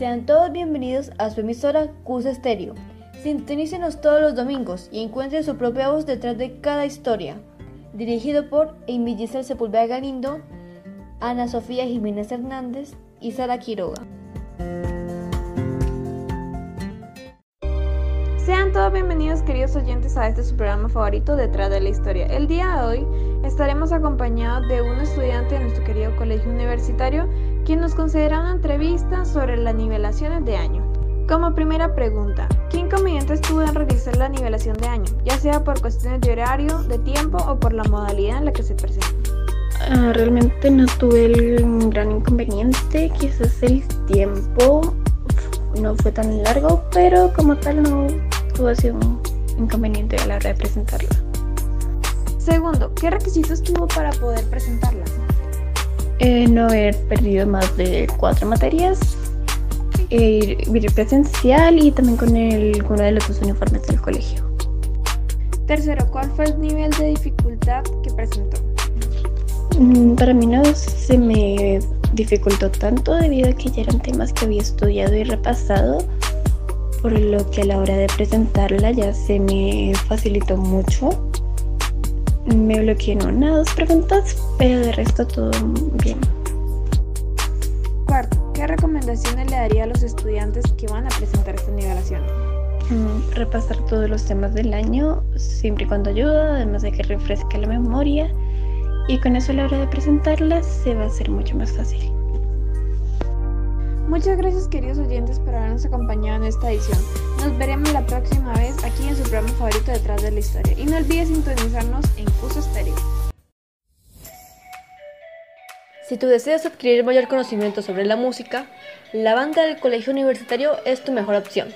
Sean todos bienvenidos a su emisora CUS Estéreo. Sintonícenos todos los domingos y encuentren su propia voz detrás de cada historia. Dirigido por Amy Giselle Sepúlveda Galindo, Ana Sofía Jiménez Hernández y Sara Quiroga. Sean todos bienvenidos queridos oyentes a este su programa favorito Detrás de la Historia. El día de hoy estaremos acompañados de un estudiante de nuestro querido colegio universitario quien nos concederá una entrevista sobre las nivelaciones de año. Como primera pregunta, ¿qué inconveniente estuvo en realizar la nivelación de año, ya sea por cuestiones de horario, de tiempo o por la modalidad en la que se presenta? Uh, realmente no tuve el gran inconveniente, quizás el tiempo no fue tan largo, pero como tal no tuvo sido un inconveniente a la hora de presentarla. Segundo, ¿qué requisitos tuvo para poder presentarla? Eh, no haber perdido más de cuatro materias, eh, ir presencial y también con el, uno de los dos uniformes del colegio. Tercero, ¿cuál fue el nivel de dificultad que presentó? Mm, para mí no se me dificultó tanto debido a que ya eran temas que había estudiado y repasado, por lo que a la hora de presentarla ya se me facilitó mucho me bloqueé en una o dos preguntas, pero de resto todo bien. Cuarto, ¿qué recomendaciones le daría a los estudiantes que van a presentar esta nivelación? Mm, repasar todos los temas del año, siempre y cuando ayuda, además de que refresque la memoria, y con eso a la hora de presentarlas se va a hacer mucho más fácil. Muchas gracias queridos oyentes por habernos acompañado en esta edición. Nos veremos la próxima vez aquí en su programa favorito Detrás de la Historia. Y no olvides sintonizarnos en Curso Estéreo. Si tú deseas adquirir mayor conocimiento sobre la música, la banda del colegio universitario es tu mejor opción.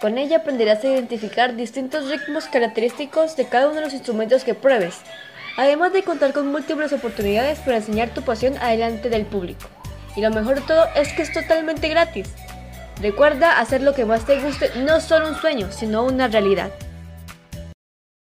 Con ella aprenderás a identificar distintos ritmos característicos de cada uno de los instrumentos que pruebes, además de contar con múltiples oportunidades para enseñar tu pasión adelante del público. Y lo mejor de todo es que es totalmente gratis. Recuerda hacer lo que más te guste, no solo un sueño, sino una realidad.